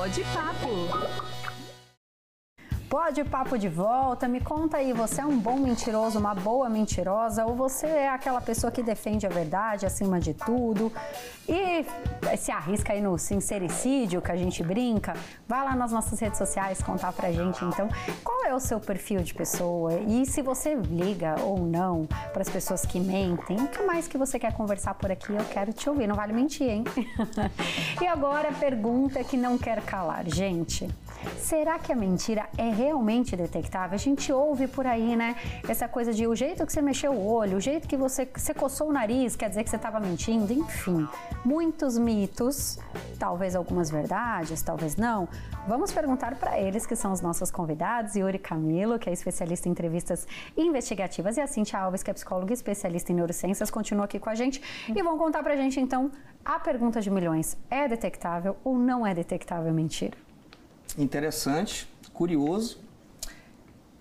Pode Papo. Pode papo de volta, me conta aí, você é um bom mentiroso, uma boa mentirosa, ou você é aquela pessoa que defende a verdade acima de tudo e se arrisca aí no sincericídio que a gente brinca? Vai lá nas nossas redes sociais contar pra gente então qual é o seu perfil de pessoa e se você liga ou não para as pessoas que mentem, o que mais que você quer conversar por aqui, eu quero te ouvir, não vale mentir, hein? e agora a pergunta que não quer calar, gente. Será que a mentira é realmente detectável? A gente ouve por aí, né? Essa coisa de o jeito que você mexeu o olho, o jeito que você, você coçou o nariz, quer dizer que você estava mentindo, enfim. Muitos mitos, talvez algumas verdades, talvez não. Vamos perguntar para eles, que são os nossos convidados, Yuri Camilo, que é especialista em entrevistas investigativas, e a Cintia Alves, que é psicóloga e especialista em neurociências, continua aqui com a gente e vão contar para a gente, então, a pergunta de milhões: é detectável ou não é detectável mentira? Interessante, curioso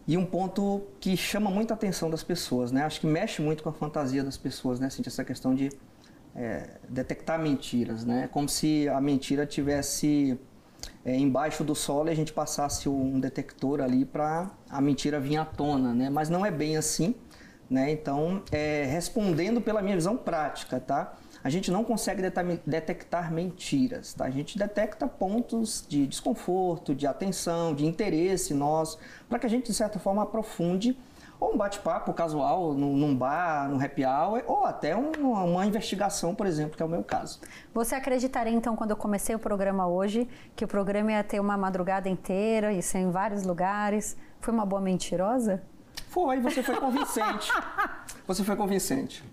e um ponto que chama muita atenção das pessoas, né? Acho que mexe muito com a fantasia das pessoas, né? Assim, essa questão de é, detectar mentiras, né? Como se a mentira tivesse é, embaixo do solo e a gente passasse um detector ali para a mentira vir à tona, né? Mas não é bem assim, né? Então, é, respondendo pela minha visão prática, tá? a gente não consegue detectar mentiras, tá? A gente detecta pontos de desconforto, de atenção, de interesse nosso, para que a gente, de certa forma, aprofunde ou um bate-papo casual num bar, num happy hour, ou até uma, uma, investigação, por exemplo, que é o meu caso. Você acreditaria, então, quando eu comecei o programa hoje, que o programa ia ter uma madrugada inteira, e ser em vários lugares? Foi uma boa mentirosa? Foi, você foi convincente. você foi convincente.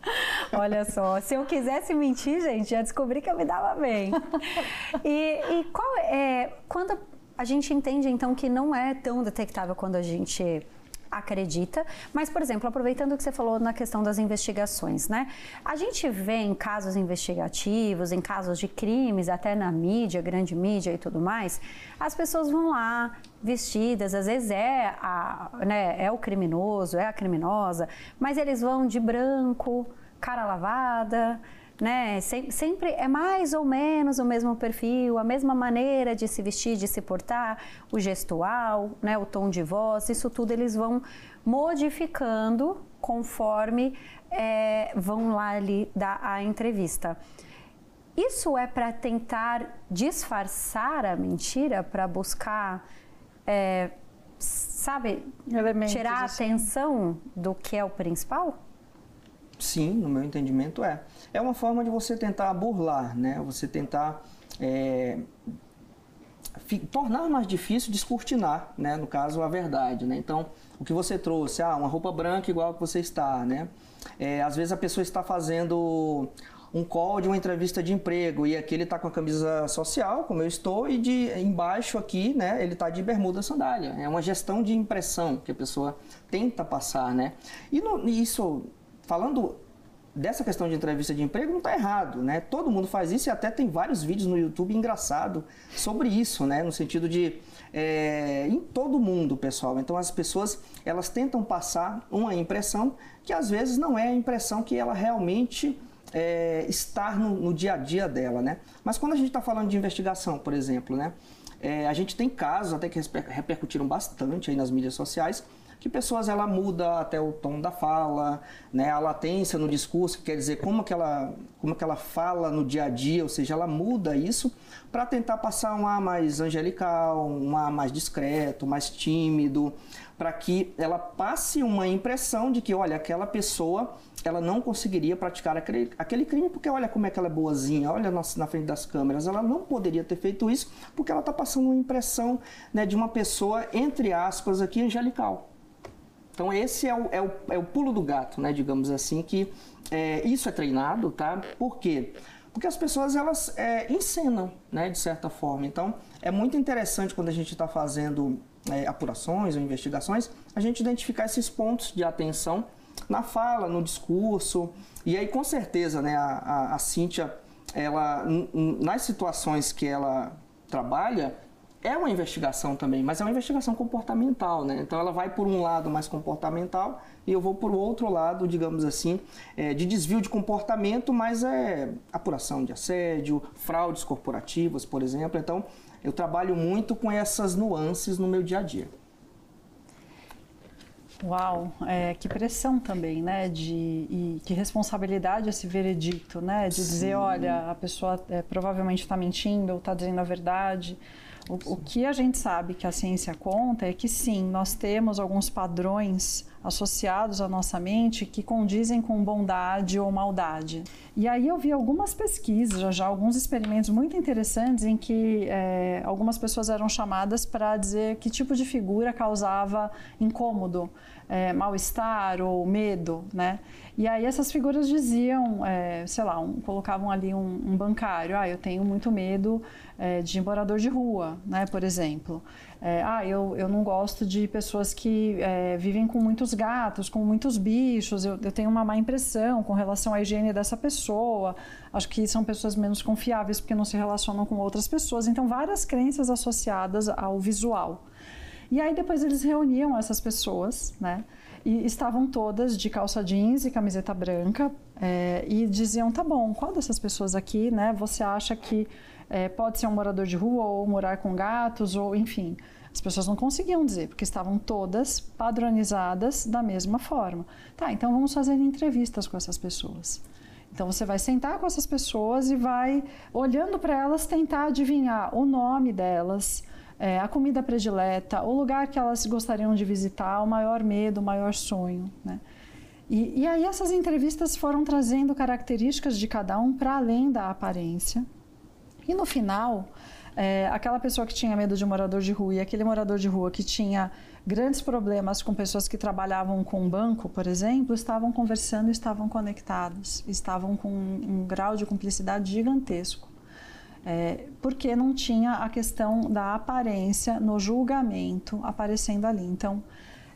Olha só, se eu quisesse mentir, gente, já descobri que eu me dava bem. E, e qual é. Quando a gente entende então que não é tão detectável quando a gente acredita. Mas, por exemplo, aproveitando o que você falou na questão das investigações, né? A gente vê em casos investigativos, em casos de crimes, até na mídia, grande mídia e tudo mais, as pessoas vão lá vestidas, às vezes é, a, né, é o criminoso, é a criminosa, mas eles vão de branco, cara lavada, né? Sempre é mais ou menos o mesmo perfil, a mesma maneira de se vestir, de se portar, o gestual, né? O tom de voz, isso tudo eles vão modificando conforme é, vão lá ali dar a entrevista. Isso é para tentar disfarçar a mentira, para buscar, é, sabe, Elementos, tirar a assim. atenção do que é o principal? Sim, no meu entendimento é. É uma forma de você tentar burlar, né? Você tentar é, tornar mais difícil descortinar, né? No caso, a verdade, né? Então, o que você trouxe, ah, uma roupa branca igual que você está, né? É, às vezes a pessoa está fazendo um call de uma entrevista de emprego e aqui ele está com a camisa social, como eu estou, e de embaixo aqui, né, ele está de bermuda sandália. É uma gestão de impressão que a pessoa tenta passar, né? E no, isso falando dessa questão de entrevista de emprego não está errado, né? Todo mundo faz isso e até tem vários vídeos no YouTube engraçado sobre isso, né? No sentido de é, em todo mundo, pessoal. Então as pessoas elas tentam passar uma impressão que às vezes não é a impressão que ela realmente é, está no, no, dia a dia dela, né? Mas quando a gente está falando de investigação, por exemplo, né? É, a gente tem casos até que repercutiram bastante aí nas mídias sociais que pessoas ela muda até o tom da fala, né, a latência no discurso, que quer dizer como que ela, como que ela fala no dia a dia, ou seja, ela muda isso para tentar passar um ar mais angelical, um ar mais discreto, mais tímido, para que ela passe uma impressão de que, olha, aquela pessoa ela não conseguiria praticar aquele, aquele crime porque olha como é que ela é boazinha, olha na, na frente das câmeras, ela não poderia ter feito isso porque ela está passando uma impressão né, de uma pessoa, entre aspas, aqui, angelical. Então esse é o, é o, é o pulo do gato, né, digamos assim, que é, isso é treinado, tá? Por quê? Porque as pessoas elas é, encenam, né, de certa forma. Então é muito interessante quando a gente está fazendo é, apurações ou investigações, a gente identificar esses pontos de atenção na fala, no discurso. E aí com certeza, né, a, a, a Cíntia, ela, nas situações que ela trabalha, é uma investigação também, mas é uma investigação comportamental, né? Então ela vai por um lado mais comportamental e eu vou por outro lado, digamos assim, é, de desvio de comportamento, mas é apuração de assédio, fraudes corporativas, por exemplo. Então eu trabalho muito com essas nuances no meu dia a dia. Uau, é, que pressão também, né? De, e que responsabilidade esse veredicto, né? De Sim. dizer, olha, a pessoa é, provavelmente está mentindo ou está dizendo a verdade. O, o, que a gente sabe que a ciência conta é que sim, nós temos alguns padrões associados à nossa mente que condizem com bondade ou maldade. E aí eu vi algumas pesquisas, já, já alguns experimentos muito interessantes em que é, algumas pessoas eram chamadas para dizer que tipo de figura causava incômodo, é, mal-estar ou medo, né? E aí essas figuras diziam, é, sei lá, um, colocavam ali um, um, bancário, ah, eu tenho muito medo é, de morador de rua, né, por exemplo. É, ah, eu, eu não gosto de pessoas que é, vivem com muitos gatos, com muitos bichos, eu, eu tenho uma má impressão com relação à higiene dessa pessoa, acho que são pessoas menos confiáveis porque não se relacionam com outras pessoas. Então, várias crenças associadas ao visual. E aí depois eles reuniam essas pessoas, né? E estavam todas de calça jeans e camiseta branca é, e diziam: tá bom, qual dessas pessoas aqui, né? Você acha que é, pode ser um morador de rua ou morar com gatos ou enfim? As pessoas não conseguiam dizer porque estavam todas padronizadas da mesma forma. Tá, então vamos fazer entrevistas com essas pessoas. Então você vai sentar com essas pessoas e vai olhando para elas tentar adivinhar o nome delas é, a comida predileta, o lugar que elas gostariam de visitar, o maior medo, o maior sonho. Né? E, e aí essas entrevistas foram trazendo características de cada um para além da aparência. E no final, é, aquela pessoa que tinha medo de morador de rua e aquele morador de rua que tinha grandes problemas com pessoas que trabalhavam com um banco, por exemplo, estavam conversando, estavam conectados, estavam com um, um grau de cumplicidade gigantesco é, porque não tinha a questão da aparência no julgamento aparecendo ali. Então,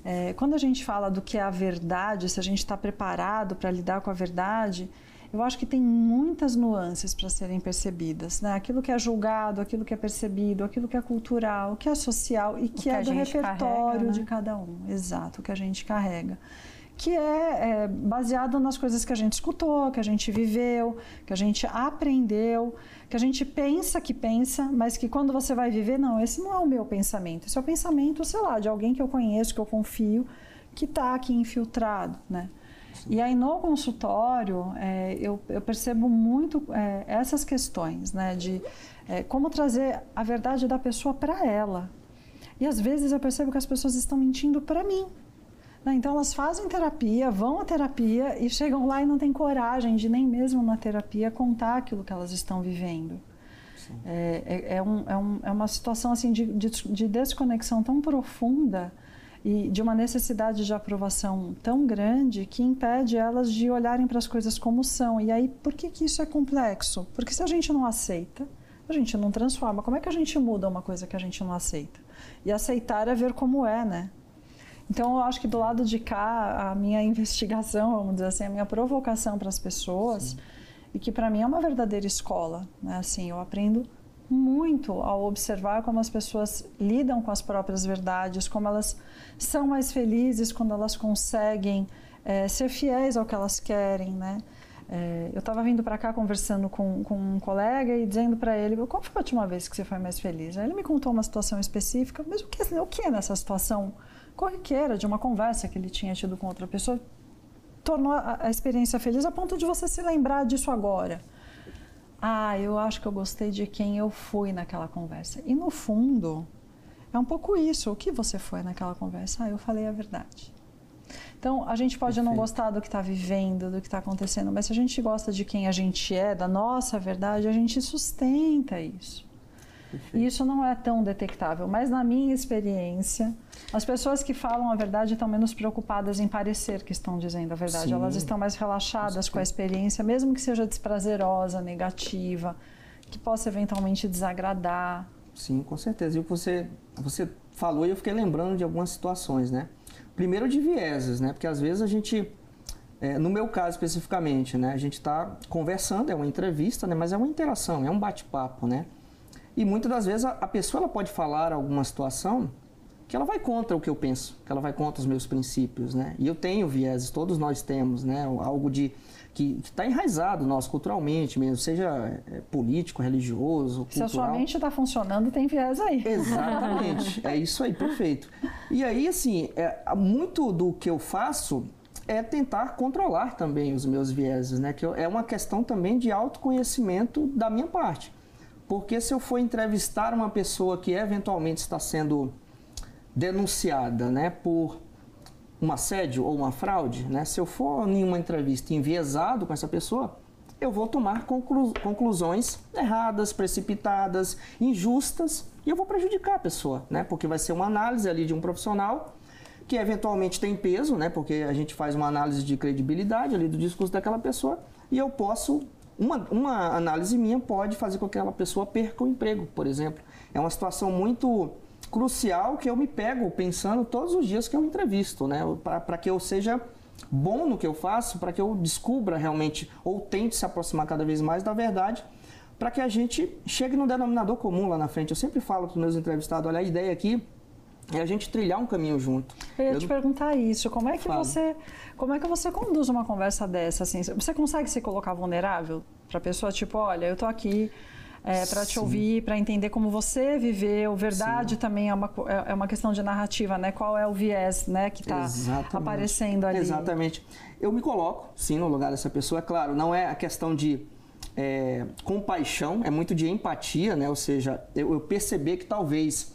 é, quando a gente fala do que é a verdade, se a gente está preparado para lidar com a verdade, eu acho que tem muitas nuances para serem percebidas. Né? Aquilo que é julgado, aquilo que é percebido, aquilo que é cultural, o que é social e que, que é do repertório carrega, né? de cada um. Exato, o que a gente carrega que é, é, nas coisas que a gente escutou, que a gente viveu, que a gente aprendeu, que a gente pensa que pensa, mas que quando você vai viver, não, esse não é o meu pensamento, esse é o pensamento, sei lá, de alguém que eu conheço, que eu confio, que está aqui infiltrado, né? Sim. E aí no consultório é, eu, eu, percebo muito é, essas questões, né, de é, como trazer a verdade da pessoa para ela. E às vezes eu percebo que as pessoas estão mentindo para mim, né? Então elas fazem terapia, vão à terapia e chegam lá e não têm coragem de nem mesmo na terapia contar aquilo que elas estão vivendo. É, é, é, um, é, um, é, uma situação assim de, de, de, desconexão tão profunda e de uma necessidade de aprovação tão grande que impede elas de olharem para as coisas como são. E aí, por que, que isso é complexo? Porque se a gente não aceita, a gente não transforma. Como é que a gente muda uma coisa que a gente não aceita? E aceitar é ver como é, né? Então, eu acho que do lado de cá, a minha investigação, vamos dizer assim, a minha provocação para as pessoas, Sim. e que para mim é uma verdadeira escola, né? Assim, eu aprendo muito ao observar como as pessoas lidam com as próprias verdades, como elas são mais felizes quando elas conseguem é, ser fiéis ao que elas querem, né? É, eu estava vindo para cá conversando com, com, um colega e dizendo para ele qual foi a última vez que você foi mais feliz. Aí ele me contou uma situação específica, mas o que, o que é nessa situação corriqueira de uma conversa que ele tinha tido com outra pessoa, tornou a, experiência feliz a ponto de você se lembrar disso agora. Ah, eu acho que eu gostei de quem eu fui naquela conversa. E no fundo, é um pouco isso. O que você foi naquela conversa? Ah, eu falei a verdade. Então, a gente pode Perfeito. não gostar do que está vivendo, do que está acontecendo, mas se a gente gosta de quem a gente é, da nossa verdade, a gente sustenta isso. E isso não é tão detectável, mas na minha experiência, as pessoas que falam a verdade estão menos preocupadas em parecer que estão dizendo a verdade. Sim. Elas estão mais relaxadas com a experiência, mesmo que seja desprazerosa, negativa, que possa eventualmente desagradar. Sim, com certeza. E você, você falou e eu fiquei lembrando de algumas situações, né? Primeiro de vieses, né? Porque às vezes a gente é, no meu caso especificamente, né, a gente está conversando, é uma entrevista, né, mas é uma interação, é um bate-papo, né? E muitas das vezes a, a pessoa ela pode falar alguma situação que ela vai contra o que eu penso, que ela vai contra os meus princípios, né? E eu tenho vieses, todos nós temos, né? Algo de que está enraizado nós culturalmente mesmo, seja é, político, religioso, cultural. Se a sua mente está funcionando, tem viés aí. Exatamente, é isso aí, perfeito. E aí, assim, é, muito do que eu faço é tentar controlar também os meus vieses, né? Que é uma questão também de autoconhecimento da minha parte. Porque se eu for entrevistar uma pessoa que eventualmente está sendo denunciada, né, por um assédio ou uma fraude, né, se eu for em uma entrevista enviesado com essa pessoa, eu vou tomar conclu conclusões erradas, precipitadas, injustas e eu vou prejudicar a pessoa, né? Porque vai ser uma análise ali de um profissional que eventualmente tem peso, né? Porque a gente faz uma análise de credibilidade ali do discurso daquela pessoa e eu posso uma, uma análise minha pode fazer com que aquela pessoa perca o emprego, por exemplo. É uma situação muito crucial que eu me pego pensando todos os dias que eu entrevisto, né? Para que eu seja bom no que eu faço, para que eu descubra realmente ou tente se aproximar cada vez mais da verdade, para que a gente chegue no denominador comum lá na frente. Eu sempre falo para os meus entrevistados, olha, a ideia aqui é a gente trilhar um caminho junto. Eu ia eu te perguntar isso, como é que falo. você, como é que você conduz uma conversa dessa assim? Você consegue se colocar vulnerável para a pessoa tipo, olha, eu tô aqui é, para te ouvir, para entender como você viveu. Verdade sim. também é uma, é, é uma questão de narrativa, né? Qual é o viés né, que está aparecendo ali. Exatamente. Eu me coloco, sim, no lugar dessa pessoa. É claro, não é a questão de é, compaixão, é muito de empatia, né? Ou seja, eu, eu perceber que talvez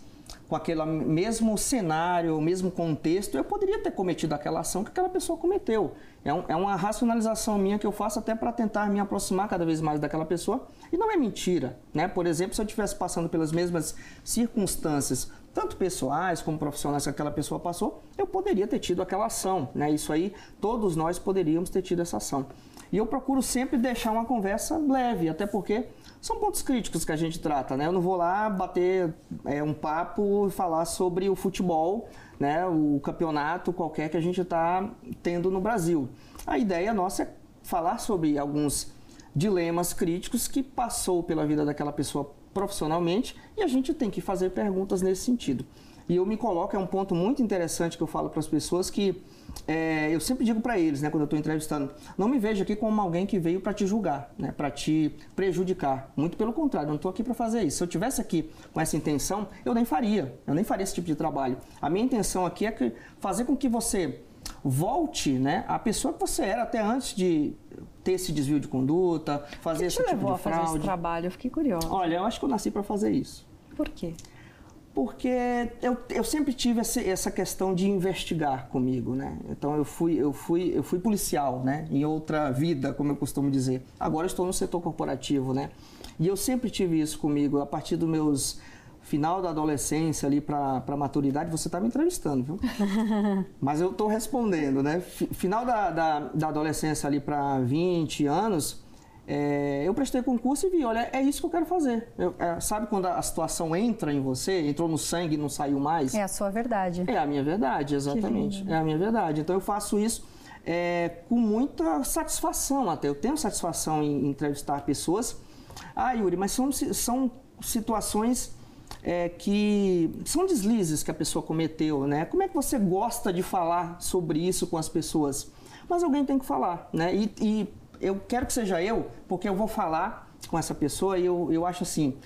com aquele mesmo cenário, o mesmo contexto, eu poderia ter cometido aquela ação que aquela pessoa cometeu. É, um, é uma racionalização minha que eu faço até para tentar me aproximar cada vez mais daquela pessoa. E não é mentira, né? Por exemplo, se eu estivesse passando pelas mesmas circunstâncias, tanto pessoais como profissionais que aquela pessoa passou, eu poderia ter tido aquela ação, né? Isso aí, todos nós poderíamos ter tido essa ação. E eu procuro sempre deixar uma conversa leve, até porque são pontos críticos que a gente trata, né? Eu não vou lá bater é, um papo e falar sobre o futebol, né? O campeonato qualquer que a gente está tendo no Brasil. A ideia nossa é falar sobre alguns dilemas críticos que passou pela vida daquela pessoa profissionalmente e a gente tem que fazer perguntas nesse sentido. E eu me coloco, é um ponto muito interessante que eu falo para as pessoas que é, eu sempre digo para eles, né, quando eu estou entrevistando, não me veja aqui como alguém que veio para te julgar, né, para te prejudicar. Muito pelo contrário, eu não estou aqui para fazer isso. Se eu tivesse aqui com essa intenção, eu nem faria, eu nem faria esse tipo de trabalho. A minha intenção aqui é fazer com que você volte, né, a pessoa que você era até antes de ter esse desvio de conduta, fazer que esse tipo de fraude. fazer esse trabalho? Eu fiquei curiosa. Olha, eu acho que eu nasci para fazer isso. Por quê? Porque eu, eu sempre tive essa, essa questão de investigar comigo, né? Então eu fui, eu fui, eu fui policial, né? Em outra vida, como eu costumo dizer. Agora estou no setor corporativo, né? E eu sempre tive isso comigo a partir dos meus final da adolescência ali para a maturidade, você está me entrevistando, viu? Mas eu estou respondendo, né? Final da, da, da adolescência ali para 20 anos, é, eu prestei concurso e vi, olha, é isso que eu quero fazer. Eu, é, sabe quando a situação entra em você, entrou no sangue e não saiu mais? É a sua verdade. É a minha verdade, exatamente. É a minha verdade. Então eu faço isso é, com muita satisfação até. Eu tenho satisfação em, entrevistar pessoas. Ah, Yuri, mas são, são situações é, que são deslizes que a pessoa cometeu, né? Como é que você gosta de falar sobre isso com as pessoas? Mas alguém tem que falar, né? E, e eu quero que seja eu, porque eu vou falar com essa pessoa e eu, eu acho assim,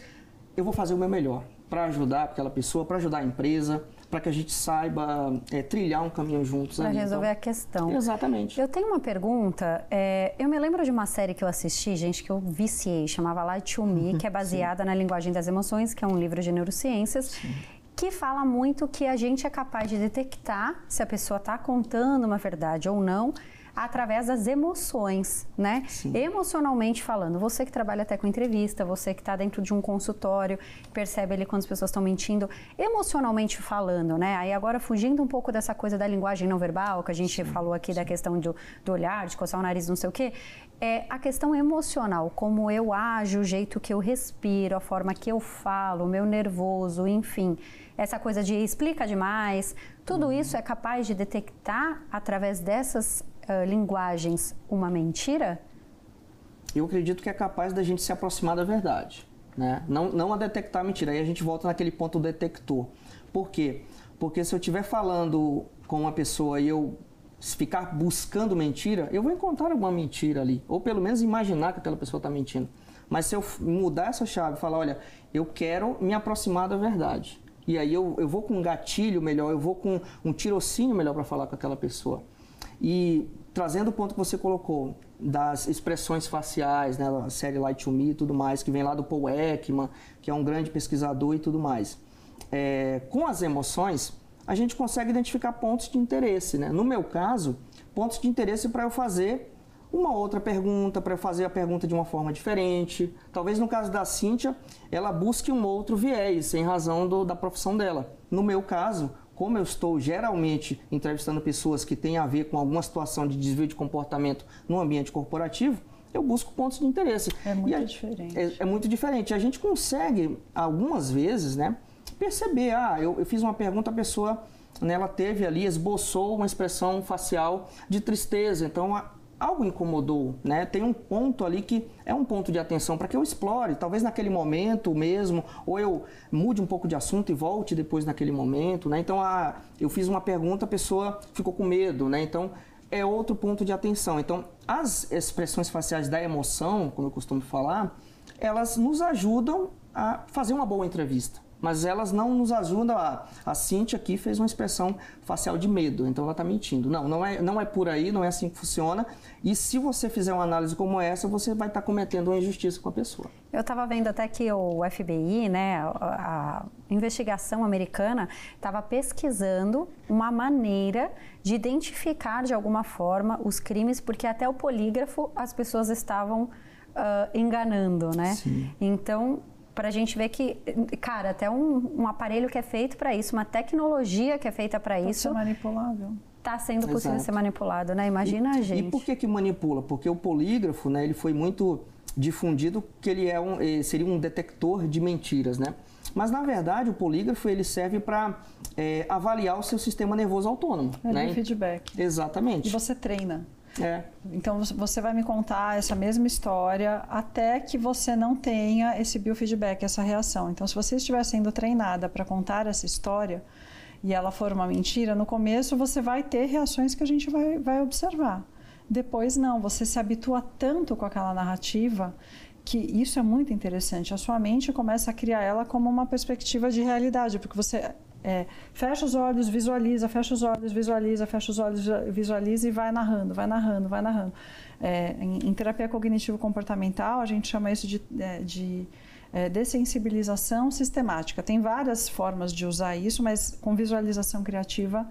eu vou fazer o meu melhor para ajudar aquela pessoa, para ajudar a empresa, para que a gente saiba é, trilhar um caminho juntos. Para resolver então, a questão. Exatamente. Eu tenho uma pergunta. É, eu me lembro de uma série que eu assisti, gente, que eu viciei, chamava Light to Me, que é baseada na linguagem das emoções, que é um livro de neurociências. Sim que fala muito que a gente é capaz de detectar se a pessoa está contando uma verdade ou não através das emoções, né? Sim. Emocionalmente falando, você que trabalha até com entrevista, você que está dentro de um consultório, percebe ali quando as pessoas estão mentindo, emocionalmente falando, né? Aí agora fugindo um pouco dessa coisa da linguagem não verbal, que a gente sim, falou aqui sim. da questão do, do olhar, de coçar o nariz, não sei o quê, é a questão emocional, como eu ajo, o jeito que eu respiro, a forma que eu falo, o meu nervoso, enfim essa coisa de explica demais, tudo uhum. isso é capaz de detectar através dessas uh, linguagens uma mentira? Eu acredito que é capaz da gente se aproximar da verdade. né? Não, não a detectar mentira. Aí a gente volta naquele ponto detector. Por quê? Porque se eu estiver falando com uma pessoa e eu ficar buscando mentira, eu vou encontrar alguma mentira ali. Ou pelo menos imaginar que aquela pessoa está mentindo. Mas se eu mudar essa chave falar, olha, eu quero me aproximar da verdade. E aí eu, eu vou com um gatilho melhor, eu vou com um tirocínio melhor para falar com aquela pessoa. E trazendo o ponto que você colocou, das expressões faciais, né, a série Light to Me e tudo mais, que vem lá do Paul Ekman, que é um grande pesquisador e tudo mais. É, com as emoções, a gente consegue identificar pontos de interesse. Né? No meu caso, pontos de interesse para eu fazer uma outra pergunta, para eu fazer a pergunta de uma forma diferente. Talvez no caso da Cíntia, ela busque um outro viés, em razão do, da profissão dela. No meu caso, como eu estou geralmente entrevistando pessoas que têm a ver com alguma situação de desvio de comportamento no ambiente corporativo, eu busco pontos de interesse. É muito a, diferente. É, é, muito diferente. A gente consegue, algumas vezes, né, perceber, ah, eu, eu fiz uma pergunta, a pessoa né, ela teve ali, esboçou uma expressão facial de tristeza. Então, algo incomodou, né? Tem um ponto ali que é um ponto de atenção para que eu explore, talvez naquele momento mesmo, ou eu mude um pouco de assunto e volte depois naquele momento, né? Então, a, eu fiz uma pergunta, a pessoa ficou com medo, né? Então, é outro ponto de atenção. Então, as expressões faciais da emoção, como eu costumo falar, elas nos ajudam a fazer uma boa entrevista mas elas não nos ajudam. A, a Cintia aqui fez uma expressão facial de medo, então ela está mentindo. Não, não é, não é por aí, não é assim que funciona. E se você fizer uma análise como essa, você vai estar tá cometendo uma injustiça com a pessoa. Eu estava vendo até que o FBI, né, a, a investigação americana, estava pesquisando uma maneira de identificar de alguma forma os crimes, porque até o polígrafo as pessoas estavam uh, enganando, né? Sim. Então para a gente ver que, cara, até um, um aparelho que é feito para isso, uma tecnologia que é feita para isso. Ser manipulável. Está sendo possível Exato. ser manipulado, né? Imagina e, a gente. E por que que manipula? Porque o polígrafo, né? Ele foi muito difundido que ele é um, seria um detector de mentiras, né? Mas na verdade o polígrafo ele serve para é, avaliar o seu sistema nervoso autônomo. É né? feedback. Exatamente. E você treina. É. Então você vai me contar essa mesma história até que você não tenha esse biofeedback, essa reação. Então, se você estiver sendo treinada para contar essa história e ela for uma mentira, no começo você vai ter reações que a gente vai, vai observar. Depois, não, você se habitua tanto com aquela narrativa que isso é muito interessante. A sua mente começa a criar ela como uma perspectiva de realidade, porque você é, fecha os olhos, visualiza, fecha os olhos, visualiza, fecha os olhos, visualiza e vai narrando, vai narrando, vai narrando. É, em, em, terapia cognitivo-comportamental, a gente chama isso de, é, de é, dessensibilização sistemática. Tem várias formas de usar isso, mas com visualização criativa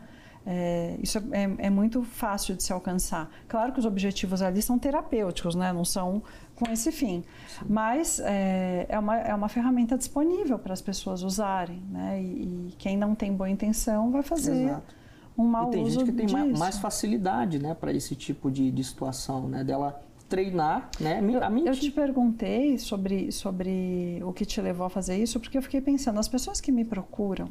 é, isso é, é, muito fácil de se alcançar. Claro que os objetivos ali são terapêuticos, né? não são com esse fim. Sim. Mas é, é, uma, é uma ferramenta disponível para as pessoas usarem. Né? E, e, quem não tem boa intenção vai fazer Exato. um mau uso E tem gente que tem disso. mais facilidade né, para esse tipo de, de situação, né? dela treinar né, a mentir. Eu te perguntei sobre, sobre o que te levou a fazer isso, porque eu fiquei pensando, as pessoas que me procuram,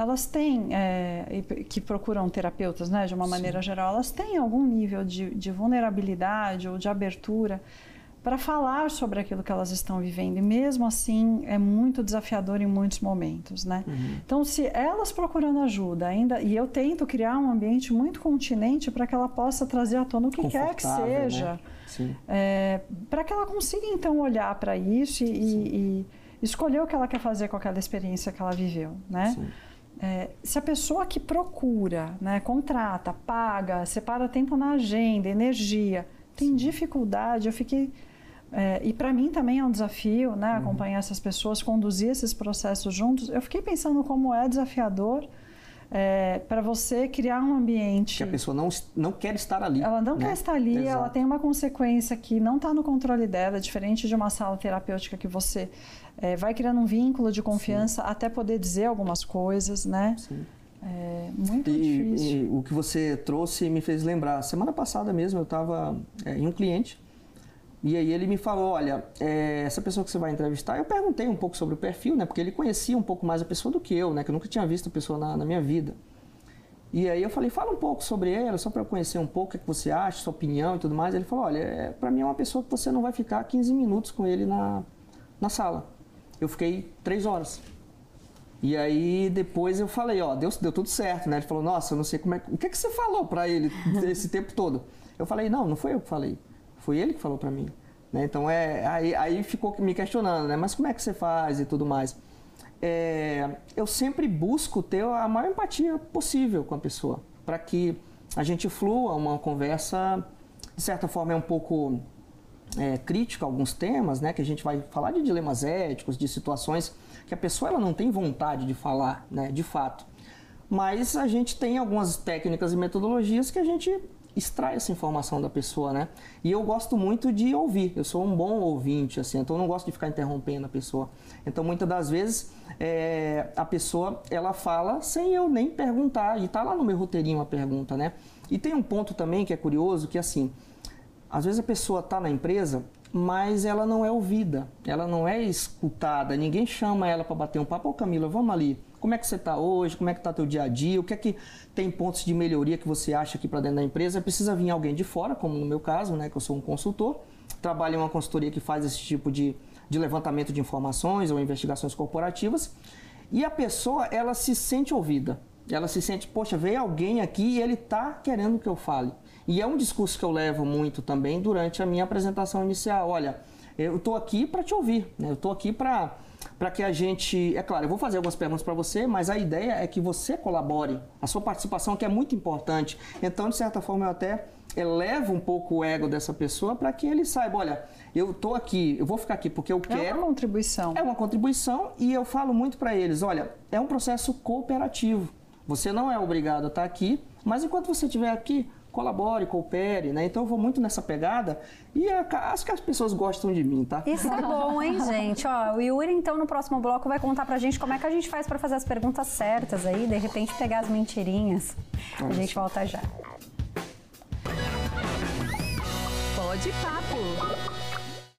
elas têm, é, que procuram terapeutas, né, de uma maneira Sim. geral, elas têm algum nível de, de vulnerabilidade ou de abertura para falar sobre aquilo que elas estão vivendo. E mesmo assim, é muito desafiador em muitos momentos, né? Uhum. Então, se elas procurando ajuda ainda, e eu tento criar um ambiente muito continente para que ela possa trazer à tona o que quer que seja, né? é, para que ela consiga então olhar para isso e, e, e, escolher o que ela quer fazer com aquela experiência que ela viveu, né? Sim. É, se a pessoa que procura, né, contrata, paga, separa tempo na agenda, energia, tem Sim. dificuldade, eu fiquei. É, e para mim também é um desafio, né, uhum. acompanhar essas pessoas, conduzir esses processos juntos. Eu fiquei pensando como é desafiador é, para você criar um ambiente. Que a pessoa não, não quer estar ali. Ela não né? quer estar ali, Exato. ela tem uma consequência que não está no controle dela, diferente de uma sala terapêutica que você é, vai criando um vínculo de confiança Sim. até poder dizer algumas coisas, né? Sim. É muito e, difícil. E o que você trouxe me fez lembrar. Semana passada mesmo eu estava é, em um cliente e aí ele me falou, olha, é, essa pessoa que você vai entrevistar, eu perguntei um pouco sobre o perfil, né? Porque ele conhecia um pouco mais a pessoa do que eu, né? Que eu nunca tinha visto a pessoa na, na minha vida. E aí eu falei, fala um pouco sobre ela, só para eu conhecer um pouco o que, é que você acha, sua opinião e tudo mais. Ele falou, olha, é, para mim é uma pessoa que você não vai ficar 15 minutos com ele na, na sala. Eu fiquei três horas. E aí depois eu falei, ó, deu, deu tudo certo, né? Ele falou, nossa, eu não sei como é. O que, é que você falou para ele esse tempo todo? Eu falei, não, não foi eu que falei. Foi ele que falou para mim. Né? Então é, aí, aí ficou me questionando, né? Mas como é que você faz e tudo mais? É, eu sempre busco ter a maior empatia possível com a pessoa, para que a gente flua uma conversa, de certa forma é um pouco é, crítica a alguns temas, né? Que a gente vai falar de dilemas éticos, de situações que a pessoa ela não tem vontade de falar, né, de fato. Mas a gente tem algumas técnicas e metodologias que a gente extrai essa informação da pessoa, né? E eu gosto muito de ouvir. Eu sou um bom ouvinte, assim, então eu não gosto de ficar interrompendo a pessoa. Então muitas das vezes é, a pessoa ela fala sem eu nem perguntar e tá lá no meu roteirinho a pergunta, né? E tem um ponto também que é curioso que assim, às vezes a pessoa tá na empresa mas ela não é ouvida, ela não é escutada, ninguém chama ela para bater um papo, ô Camila, vamos ali, como é que você está hoje, como é que está teu dia a dia, o que é que tem pontos de melhoria que você acha aqui para dentro da empresa, precisa vir alguém de fora, como no meu caso, né, que eu sou um consultor, trabalho em uma consultoria que faz esse tipo de, de levantamento de informações ou investigações corporativas, e a pessoa, ela se sente ouvida, ela se sente, poxa, veio alguém aqui e ele está querendo que eu fale. E é um discurso que eu levo muito também durante a minha apresentação inicial. Olha, eu estou aqui para te ouvir, né? eu estou aqui para para que a gente, é claro, eu vou fazer algumas perguntas para você, mas a ideia é que você colabore, a sua participação que é muito importante. Então, de certa forma, eu até elevo um pouco o ego dessa pessoa para que ele saiba, olha, eu estou aqui, eu vou ficar aqui porque eu quero. É uma contribuição. É uma contribuição e eu falo muito para eles, olha, é um processo cooperativo. Você não é obrigado a estar aqui, mas enquanto você estiver aqui, colabore, coopere, né? Então eu vou muito nessa pegada e acho que as pessoas gostam de mim, tá? Isso é bom, hein, gente? Ó, o Yuri, então, no próximo bloco vai contar pra gente como é que a gente faz para fazer as perguntas certas aí, de repente pegar as mentirinhas. A gente volta já. Pode papo.